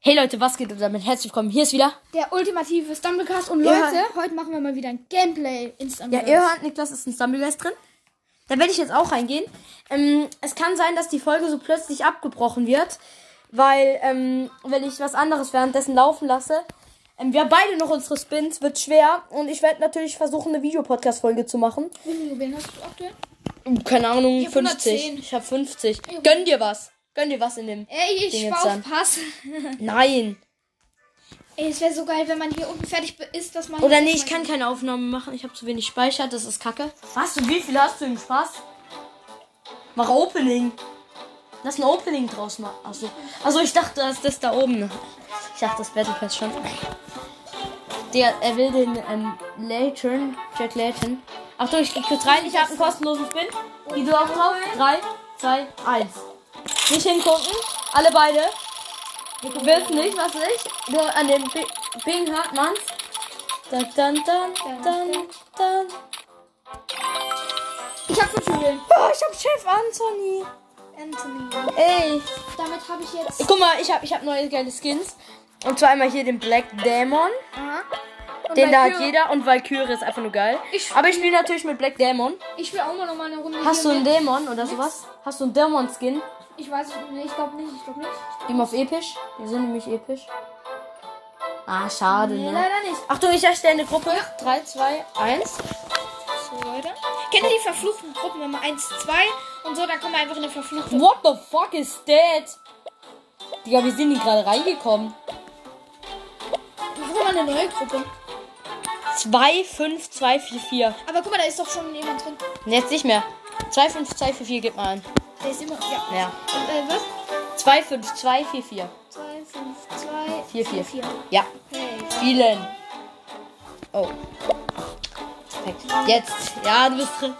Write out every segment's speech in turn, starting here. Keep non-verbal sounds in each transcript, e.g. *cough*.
Hey Leute, was geht und damit herzlich willkommen. Hier ist wieder. Der ultimative Stumblecast. Und Ja. Leute, heute machen wir mal wieder ein Gameplay in Ja, Stumblecast. ihr hört, Niklas ist ein Stumblegeist drin. Da werde ich jetzt auch reingehen. Ähm, es kann sein, dass die Folge so plötzlich abgebrochen wird, weil, ähm, wenn ich was anderes währenddessen laufen lasse, ähm, wir haben beide noch unsere Spins, wird schwer. Und ich werde natürlich versuchen, eine Videopodcast-Folge zu machen. Wie viele Juwelen hast du aktuell? Keine Ahnung, Ich hab 50. 110. Ich habe 50. Gönn dir was. Gönn dir was in dem. Ey, ich Ding auf. Pass. *laughs* Nein. Ey, es wäre so geil, wenn man hier unten fertig ist, dass man... Oder nee, ich kann keine Aufnahme machen. Ich habe zu wenig Speicher. Das ist kacke. Was? Und wie viel hast du im Spaß? Mach Opening. Lass ein Opening draus machen. Achso. Also ich dachte, dass das da oben. Ich dachte, das Battle Pass schon. Der, er will den ähm, Layton, Jack Layton. Achtung, ich gehe kurz rein. Ich habe einen kostenlosen Spin. Geh du auch drauf. 3, 2, 1. Nicht hingucken. Alle beide. Du willst nicht, was ich. Nur an dem Bing hört man's. Dann, dann, dann, dann, dann. Ich hab Juwelen. Oh, ich hab Chef Anthony. Anthony. Ey. Damit habe ich jetzt... Guck mal, ich hab, ich hab neue geile Skins. Und zwar einmal hier den Black. Aha. Und Den da hat Valkyrie- jeder. Und Valkyrie ist einfach nur geil. Ich- Aber ich spiele natürlich mit Black Demon. Ich will auch mal noch mal eine Runde Hast du einen mit- Dämon oder sowas? Hast du einen Dämon-Skin? Ich weiß nicht. Ich glaube nicht. Ich glaube nicht. Ihm auf episch? Die sind nämlich episch. Ah, schade, Nee, ne? leider nicht. Achtung, ich erstelle eine Gruppe. 3, 2, 1. So, Leute. Kennt ihr die verfluchten Gruppen? Wenn man 1, 2 und so, dann kommen wir einfach in eine verfluchte... What the fuck is that? Digga, wie sind die gerade reingekommen? Machen wir mal eine neue Gruppe. 2, 5, 2, 4, 4. Aber guck mal, da ist doch schon jemand drin. Jetzt nicht mehr. 2, 5, 2, 4, 4, gib mal an. Der ist immer... Ja. Ja. Und, äh, was? 2, 5, 2, 4, 4. 2, 5, 2, 4, 4. 4. Ja. Okay. Spielen. Oh. Perfekt. Jetzt. Ja, du bist drin.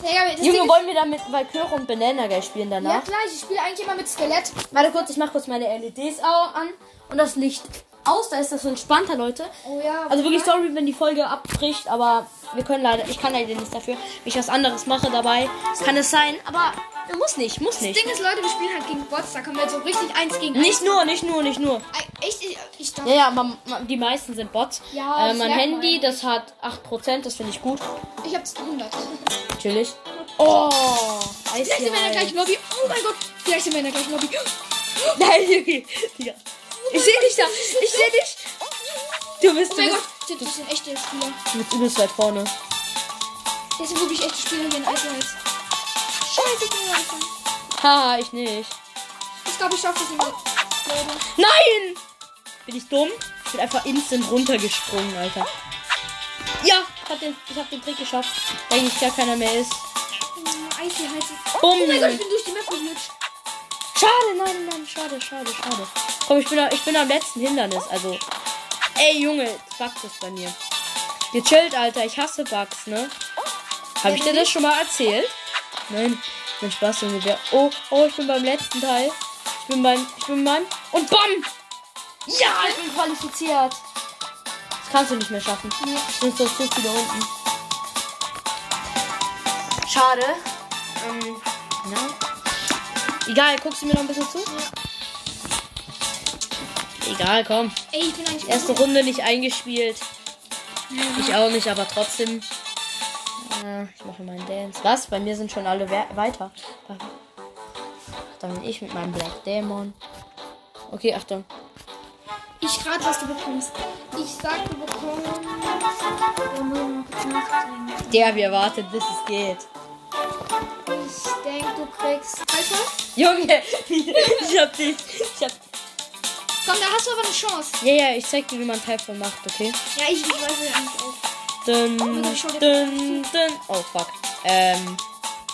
Ding Junge, wollen wir dann mit Valkyrie und Banana Guy spielen Ja danach? klar, ich spiele eigentlich immer mit Skelett. Warte kurz, ich mach kurz meine LEDs an und das Licht aus. Da ist das so entspannter, Leute. Oh ja. Also wirklich sorry, wenn die Folge abbricht, aber wir können leider, ich kann leider nichts dafür. Wenn ich was anderes mache dabei, kann es sein, aber muss nicht, muss Das nicht. Ding ist, Leute, wir spielen halt gegen Bots. Da können wir jetzt so richtig eins gegen Nicht nur, nicht nur, nicht nur. eins. Echt? Ich, ich dachte. Ja, ja, aber ma- die meisten sind Bots. Ja, äh, das mein Handy, man. das hat 8%, das finde ich gut. Ich hab's 100. Natürlich. Oh, Vielleicht sind wir in der gleichen Lobby. Oh mein Gott. Vielleicht sind wir in der gleichen Lobby. Nein, Junge. Digga. Ich sehe dich da. Ich sehe dich. Du bist, Oh du mein bist, Gott. Das sind echte Spieler. du bist übelst weit vorne. Das sind wirklich echte Spieler hier in Eisenholz. Scheiße, ich bin angefangen. Haha, ich nicht. Ich glaube, ich schaffe das nicht. Nein! Bin ich dumm? Ich bin einfach instant runtergesprungen, Alter. Ja, ich hab den, ich hab den Trick geschafft. Eigentlich gar keiner mehr ist. Oh, Eis. Bumm. Oh mein Gott, ich bin durch die Map geglitscht. Schade, nein, nein, schade, schade, schade. Komm, ich bin, ich bin am letzten Hindernis, also. Ey, Junge, Bugs ist bei mir. Gechillt, Alter, ich hasse Bugs, ne? Hab ich dir das schon mal erzählt? Nein, mein Spaß, Junge. Wer, oh, oh, ich bin beim letzten Teil. Ich bin beim, ich bin beim, und BAM! Ja, ich bin qualifiziert. Das kannst du nicht mehr schaffen. Nee. Sind so zu viele unten. Schade. Ähm, ja. Egal, guckst du mir noch ein bisschen zu? Egal, komm. Ey. Erste Runde nicht eingespielt. Ich auch nicht, aber trotzdem. Äh, ich mache meinen Dance. Was? Bei mir sind schon alle we weiter. Dann bin ich mit meinem Black Demon. Okay, Achtung. Ich rate, was du bekommst. Ich sag, du bekommst. Der wir wartet, bis es geht. Ich denke, du kriegst. Du? Junge, *laughs* ich hab dich. Ich hab. Komm, da hast du aber eine Chance. Ja, ja, ich zeig dir, wie man Type macht, okay? Ja, ich, ich weiß ja eigentlich auch. Dun, ich schau dir dun, dun. Oh, fuck. Ähm,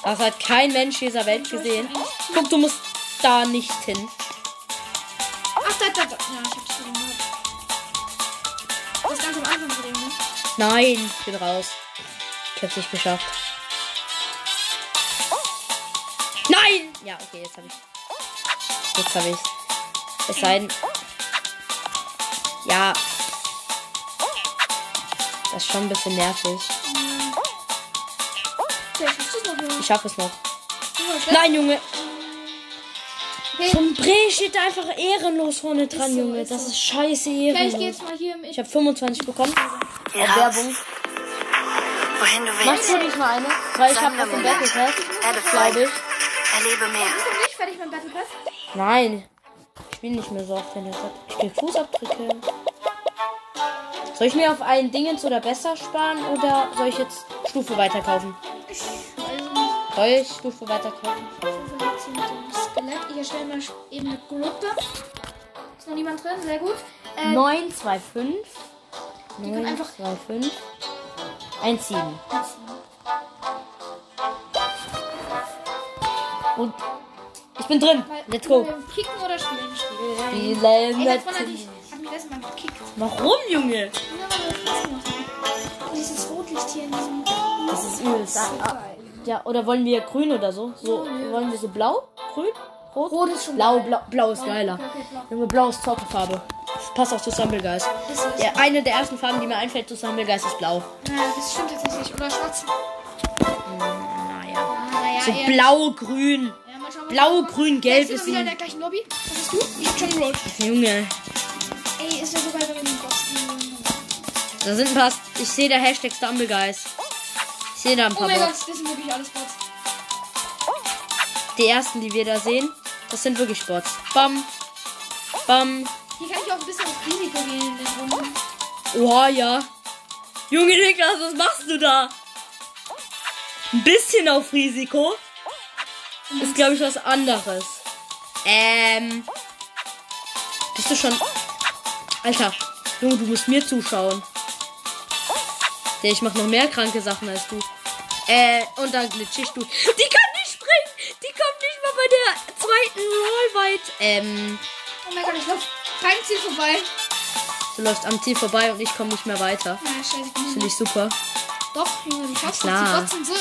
das hat kein Mensch dieser Welt gesehen. Guck, du musst da nicht hin. Ach, da, da, da. Ja, ich hab das gesehen. Das ist ganz am Anfang gesehen, ne? Nein, ich bin raus. Ich hab's nicht geschafft. Ja, okay, jetzt hab ich. Jetzt hab ich's. Es sei denn. Ja. Das ist schon ein bisschen nervig. Ich schaff es noch. Nein, Junge. Vom Bre steht da einfach ehrenlos vorne dran, so, Junge. ist Das ist scheiße okay ich gehe ehrenlos. jetzt mal hier mit. Ich habe 25 bekommen. Auf raus, Werbung. wohin du Machst willst. du nicht mal eine? Weil ich habe einen Momente. Battle Pass. Glaube ich. Erlebe mehr. Bist du nicht fertig mit Battle Pass? Nein. Ich spiele nicht mehr so oft, wenn er sagt. Ich krieg Fußabdrücke. Soll ich mir auf einen Dingens oder besser sparen oder soll ich jetzt Stufe weiterkaufen? Ich weiß nicht. Soll ich Stufe weiterkaufen? Ich jetzt hier mit dem Skelett. Ich erstelle mal eben eine Gruppe. Ist noch niemand drin? Sehr gut. Äh, 9, 2, 5. können 9, einfach- 2, 5. 1, 7. Und ich bin drin. Let's go. Kicken oder spielen? Spielen. Spielen. Ey, hat mich letztes Mal gekickt. Warum, Junge? Dieses Rotlicht hier in diesem. Das ist übelst. Ah, ah. Ja, oder wollen wir grün oder so? So wollen wir so blau, grün, rot? Rot ist schon Blau, blau, blau ist geiler. Junge, blau ist Zockerfarbe. Passt auch zu Stumble Guys. Das ist, Ja, eine der ersten Farben, die mir einfällt zu Guys ist blau. Ja, das stimmt tatsächlich. Oder schwarz. Naja. So eher- blau, grün. Ja, mal schauen, Blau, was- grün, Wer gelb ist ist wieder in der gleichen Lobby? Was hast du? Ich hab schon gerollt. Junge, Ey, ist ja so geil, wenn wir den nehmen. da sind ein paar... Ich sehe da Hashtag Stumble Guys. Ich sehe da ein Oh paar mein Gott, Bots. das sind wirklich alles Bots. Die ersten, die wir da sehen, das sind wirklich Bots. Bam. Bam. Hier kann ich auch ein bisschen auf Risiko gehen in den Runden. Oh ja. Junge Niklas, was machst du da? Ein bisschen auf Risiko. Ist, glaube ich, was anderes. Ähm. Bist du schon. Alter, Junge, du musst mir zuschauen. Ja, ich mach noch mehr kranke Sachen als du. Äh, und dann glitsch ich du. Die kann nicht springen! Die kommt nicht mal bei der zweiten Roll weit. Ähm, Oh mein Gott, ich lauf kein Ziel vorbei. du läufst am Ziel vorbei und ich komme nicht mehr weiter. Na, scheiße, ich bin Finde ich super. Doch, Junge, du schaffst das. Klar. Die Bots sind so.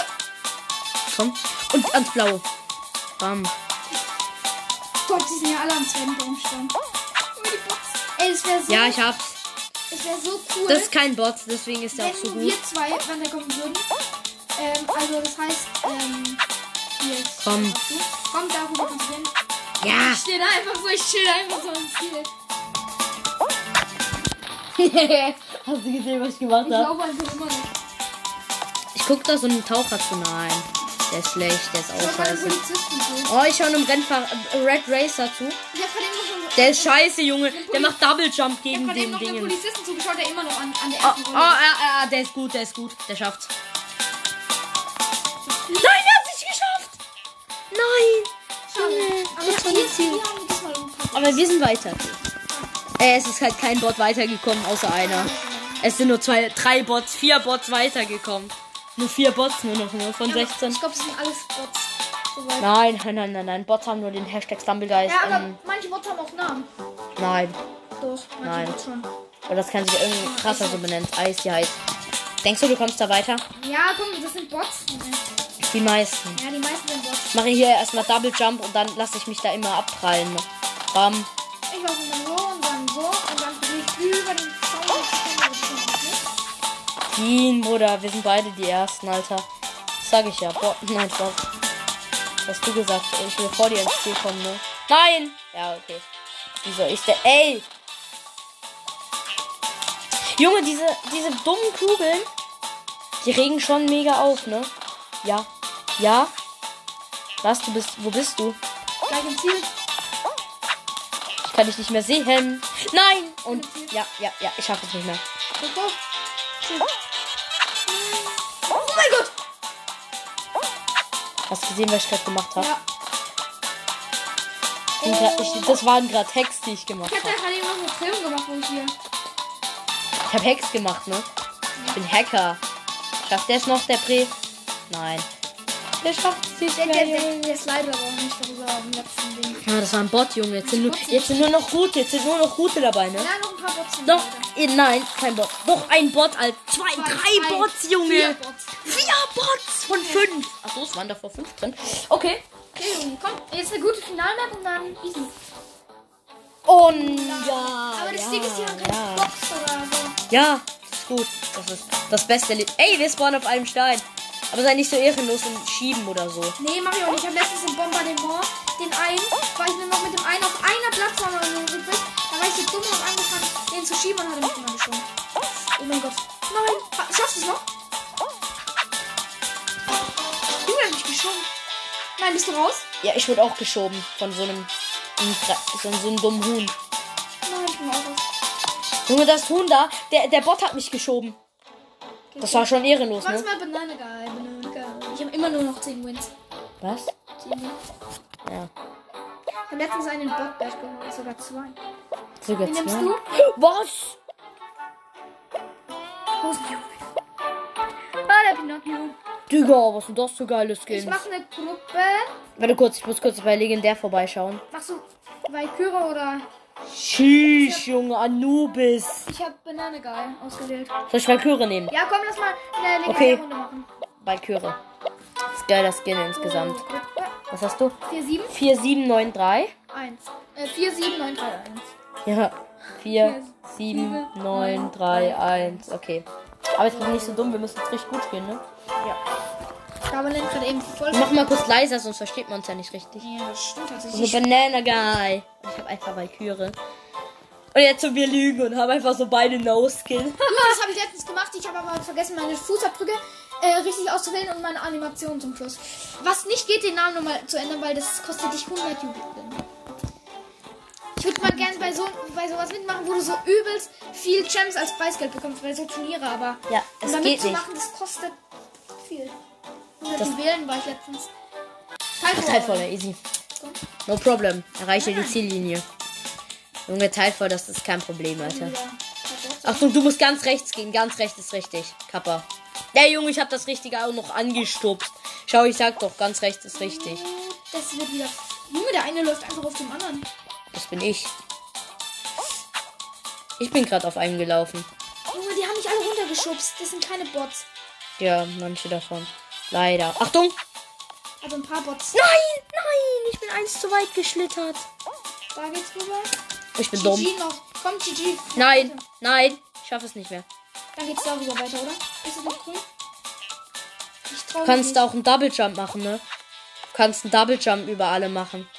Komm. Und ans Blaue. Bam. Gott, die sind ja alle am zweiten die Bots. Ey, das wäre so. Ja, ich hab's. Es wäre so cool. Das ist kein Bot, deswegen ist er auch wenn so gut. wir zwei weiterkommen würden. Ähm, also das heißt, ähm, hier ist. Komm. Komm, darüber kannst du hin. Ja. Ich stehe da einfach so, ich chill da einfach so am Ziel. *laughs* Hast du gesehen, was ich gemacht Ich habe? laufe einfach immer noch. Ich guck da so einen Taucher zu. Nein. Der ist schlecht, der ist Ich auch scheiße. Oh, ich schaue einem Rennfahrer, äh, Red Racer zu. Ich. Der ist scheiße, Junge. Der macht Double Jump Ich gegen den noch einen Dingen. Polizisten zugeschaut, der immer noch an, an der Oh, ersten oh, Runde ah, ah, der ist gut, der ist gut. Der schafft's. Nein, er hat sich geschafft. Nein. Junge, wir Aber wir sind weiter. Äh, es ist halt kein Bot weitergekommen, außer einer. Es sind nur zwei, drei Bots, vier Bots weitergekommen. Nur vier Bots nur noch, nur von 16. Ich glaube, es sind alles Bots. Soweit. Nein, nein, nein, nein, nein. Bots haben nur den Hashtag Stumblegeist. Ja, aber Ähm, manche Bots haben auch Namen. nein. Doch, manche Nein. Bots schon. Aber das kann sich irgendwie krasser so benennen. Eis, ja, Eis. Denkst du, du kommst da weiter? Ja, komm, das sind Bots. Die meisten. Ja, die meisten sind Bots. Ich mache hier erstmal Double Jump und dann lasse ich mich da immer abprallen. Bam. Ich laufe dann so und dann so und dann bin ich über den Dean, Bruder, wir sind beide die Ersten, Alter. Das sag ich ja. Boah, *laughs* nein, Spaß. Was hast du gesagt? Ich will vor dir ins Ziel kommen, ne? Nein! Ja, okay. Wie soll ich denn? Ey! Junge, diese, diese dummen Kugeln, die regen schon mega auf, ne? Ja. Ja? Was? Du bist. Wo bist du? Gleich im Ziel. Ich kann dich nicht mehr sehen. Nein! Und ja, ja, ja, ich schaffe es nicht mehr. Go. Mein Gott! Hast du gesehen, was ich gerade gemacht habe? Ja. Grad- ich- Das waren gerade Hacks, die ich gemacht Ich hab habe. da gerade noch einen Film gemacht, wo ich hier. Ich habe Hacks gemacht, ne? Ich bin Hacker. Schafft der es noch, der Pre? Nein. Der schafft es nicht Der, mehr, der, der, Junge. der aber auch nicht darüber am letzten Ding. Ja, das war ein Bot, Junge. Jetzt sind, nur, jetzt sind nur noch gute. Jetzt sind nur noch gute dabei, ne? Ja, noch ein paar Bots. sind Doch, eh, nein, kein Bot. Doch ein Bot, Alter. Zwei, Zwei, drei drei, Bots, Junge. Vier Bots. Vier Bots von fünf. Achso, es waren davor fünf drin. Okay. Okay, Junge, komm. Jetzt eine gute Finalmap und dann easy. Und ja. Aber das ja, Ding ist, die haben keine ja. Box oder so. Ja, das ist gut. Das ist das beste Lied. Ey, wir spawnen auf einem Stein. Aber sei nicht so ehrenlos und schieben oder so. Nee, mach ich auch nicht. Ich hab letztens im Bombardement den einen, war ich nur noch mit dem einen auf einer Plattform oder so übrig. Da war ich so dumm und angefangen, den zu schieben und hatte mich immer geschoben. Oh mein Gott. Nein, Ha- schaffst du es noch? Junge, hat mich geschoben. Nein, bist du raus? Ja, ich wurde auch geschoben von so einem, von so einem dummen Huhn. Nein, ich bin auch raus. Junge, das Huhn da, der, der Bot hat mich geschoben. Das war schon ehrenlos, ne? mal, Banane geil, Banane geil. Ich habe immer nur noch 10 Wins. Was? 10 Wins. Ja. Ich habe letztens einen Bot Bash geholt, sogar zwei. Sogar Wen nimmst zwei. du? Was? Wo ist? Ah, der Pinocchio. Digga, was sind das für geile Ich Skins? mache eine Gruppe. Warte kurz, ich muss kurz bei Legendär vorbeischauen. Machst du Valkyrie oder. Sheesh, Junge, Anubis. Ich habe Banane geil ausgewählt. Soll ich Valkyrie nehmen? Ja, komm, lass mal eine Okay. Runde machen. Valkyrie. Das ist geiler Skin insgesamt. Was hast du? 4, 7, 4793. 1. Äh, 4, 7, 9, 3, 1. Ja. 4, 7, 9, 3, 1. Okay. Aber jetzt bin ich nicht so dumm, wir müssen jetzt richtig gut spielen, ne? Ich den gerade eben voll. Machen mal kurz leiser, sonst versteht man uns ja nicht richtig. Ja, das stimmt So tatsächlich. Banana Guy. Ich habe einfach Valkyrie. Und jetzt so wir lügen und haben einfach so beide No-Skill. *laughs* Ja, das habe ich letztens gemacht. Ich habe aber vergessen, meine Fußabdrücke äh, richtig auszuwählen und meine Animation zum Schluss. Was nicht geht, den Namen nochmal zu ändern, weil das kostet dich 100 Jubeln. Ich würde mal gerne bei, so, bei sowas mitmachen, wo du so übelst viel Gems als Preisgeld bekommst, bei so Turniere, aber Ja, es um da geht nicht. mitzumachen, das kostet viel. 100 Das- Juwelen war ich letztens. Teilvoll. Teilvoller, easy. No problem. Erreiche die Ziellinie. Junge, teilvoll, das ist kein Problem, Alter. Achtung, du musst ganz rechts gehen. Ganz rechts ist richtig. Kappa. Ja, Junge, ich habe das Richtige auch noch angestupst. Schau, ich sag doch, ganz rechts ist richtig. Das wird wieder. Junge, der eine läuft einfach auf dem anderen. Das bin ich. Ich bin gerade auf einen gelaufen. Junge, die haben mich alle runtergeschubst. Das sind keine Bots. Ja, manche davon. Leider. Achtung! Also ein paar Bots. Nein, nein, ich bin eins zu weit geschlittert. Da geht's rüber. Ich bin dumm. GG noch. Komm, GG. Nein, Weiter. nein, ich schaffe es nicht mehr. Dann geht's darüber weiter, oder? Ist es nicht grün? Du kannst nicht. auch einen Double Jump machen, ne? Du kannst einen Double Jump über alle machen.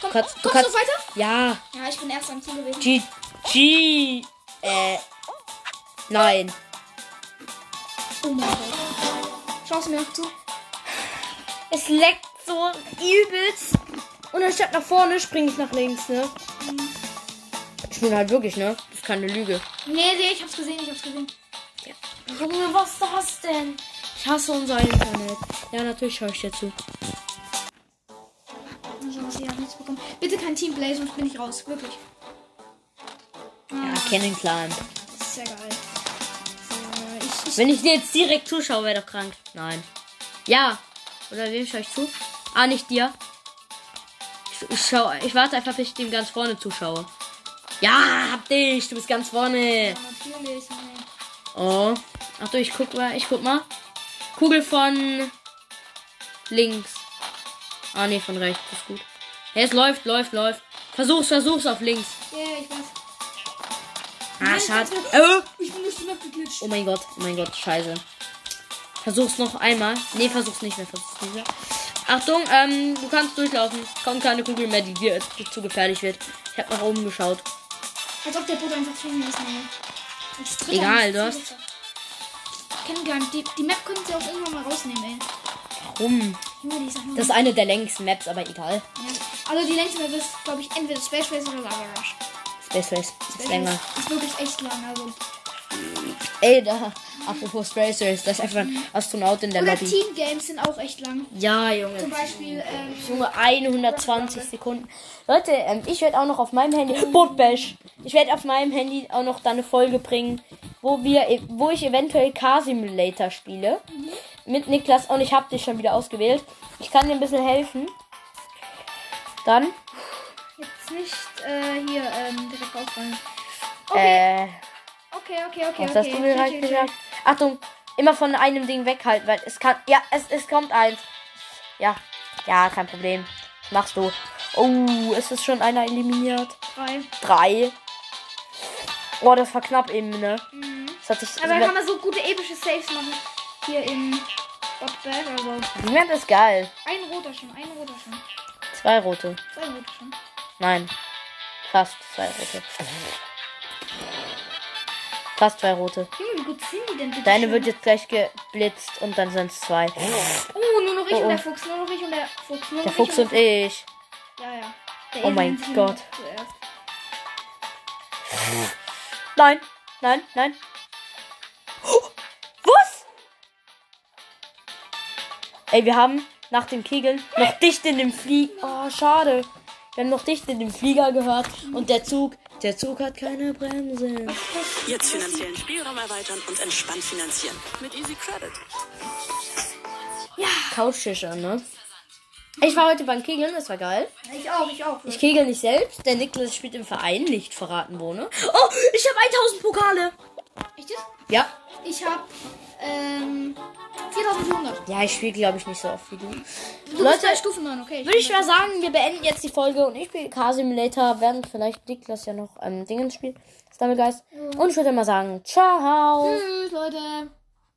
Komm, kannst- du kommst kannst- du weiter? Ja, Ja, ich bin erst am Ziel gewesen. G. G. Äh. Nein. Oh mein Gott. Schau's mir zu. Es leckt so übelst. Und anstatt nach vorne springe ich nach links, ne? Ich bin halt wirklich, ne? Das ist keine Lüge. Nee, nee, ich hab's gesehen, ich hab's gesehen. Junge, was ist das denn? Ich hasse unser Internet. Ja, natürlich schaue ich dir zu. Also, hat nichts bekommen. Bitte kein Teamplay, sonst bin ich raus. Wirklich. Ja, kennen Clan. Das ist sehr geil. Wenn ich dir jetzt direkt zuschaue, wäre doch krank. Nein. Ja. Oder wem schaue ich zu? Ah, nicht dir. Ich, ich, schau, ich warte einfach, bis ich dem ganz vorne zuschaue. Ja, hab dich. Du bist ganz vorne. ja, natürlich. Nee. Oh. Ach du, ich guck mal. Ich guck mal. Kugel von links. Ah, nee, von rechts. Ist gut. Ja, es läuft, läuft, läuft. Versuch's, versuch's auf links. Ja, ich weiß. Ah, schade. Oh. Ich bin durch die Map geglitscht. Oh mein Gott, oh mein Gott, scheiße. Versuch's noch einmal. Nee, versuch's nicht mehr, versuch's nicht mehr. Achtung, ähm, du kannst durchlaufen. Kommt keine Kugel mehr, die dir zu gefährlich wird. Ich hab nach oben geschaut. Als ob der Boot einfach fliegen ist, Dritter Egal, du hast-. Ich kenn gar nicht. Die, die Map können sie auch irgendwann mal rausnehmen, ey. Warum? Das ist eine der längsten Maps, aber egal. ja. Also die längste Map ist, glaube ich, entweder Space Race oder Lava Rush. Space ist länger. Ist wirklich echt lang, also. Ey, da. Apropos Space Race, da ist einfach ein Astronaut in der Oder Lobby. Team Games sind auch echt lang. Ja, Junge. Zum Beispiel, ähm, Junge, 120 Sekunden. Leute, ähm, ich werde auch noch auf meinem Handy. Boot Bash. Ich werde auf meinem Handy auch noch da eine Folge bringen, wo wir, e- wo ich eventuell Car Simulator spiele. Mit Niklas und ich habe dich schon wieder ausgewählt. Ich kann dir ein bisschen helfen. Dann, jetzt nicht äh, hier ähm, direkt aufrollen. Okay, äh, okay, okay, okay. was okay. hast du mir halt gesagt? Achtung, immer von einem Ding weghalten, weil es kann, ja, es, es kommt eins. Ja, ja, kein Problem. Das machst du. Oh, es ist schon einer eliminiert. Drei. Drei. Oh, das war knapp eben, ne? Mhm. Das hat sich. Aber da kann man so gute epische Saves machen. Hier im Botbag, also. Die Map ist geil. Ein roter schon, ein roter schon. Zwei rote. Zwei rote schon. Nein. Fast zwei rote. Fast zwei rote. Junge, wie gut sind die denn bitte? Deine wird jetzt gleich geblitzt und dann sind es zwei. Oh, nur noch ich Oh, und oh. der Fuchs. Nur noch ich und der Fuchs. Nur Der noch Fuchs ich und ich. Ja, ja. Der Oh mein Gott. Nein, nein, nein. Oh, was? Ey, wir haben nach dem Kegeln noch dicht in dem Flieger. Oh, schade. Wir haben noch dicht in dem Flieger gehört und der Zug, der Zug hat keine Bremse. Jetzt finanziellen Spielraum erweitern und entspannt finanzieren. Mit Easy Credit. Couchtischer, ne? Ich war heute beim Kegeln, das war geil. Ich auch, ich auch. Ich kegel nicht selbst. Der Niklas spielt im Verein, nicht verraten wo, ne? Oh, ich habe 1000 Pokale. Echt jetzt? Ja. Ich hab ähm, 4400. Ja, ich spiele, glaube ich, nicht so oft wie du. Du Leute, Stufe 9, okay. Würde ich mal sagen, wir beenden jetzt die Folge und ich spiele Car Simulator, während vielleicht Niklas ja noch ähm, Dingens spielt. Stammelgeist. Und ich würde mal sagen, ciao. Tschüss, Leute.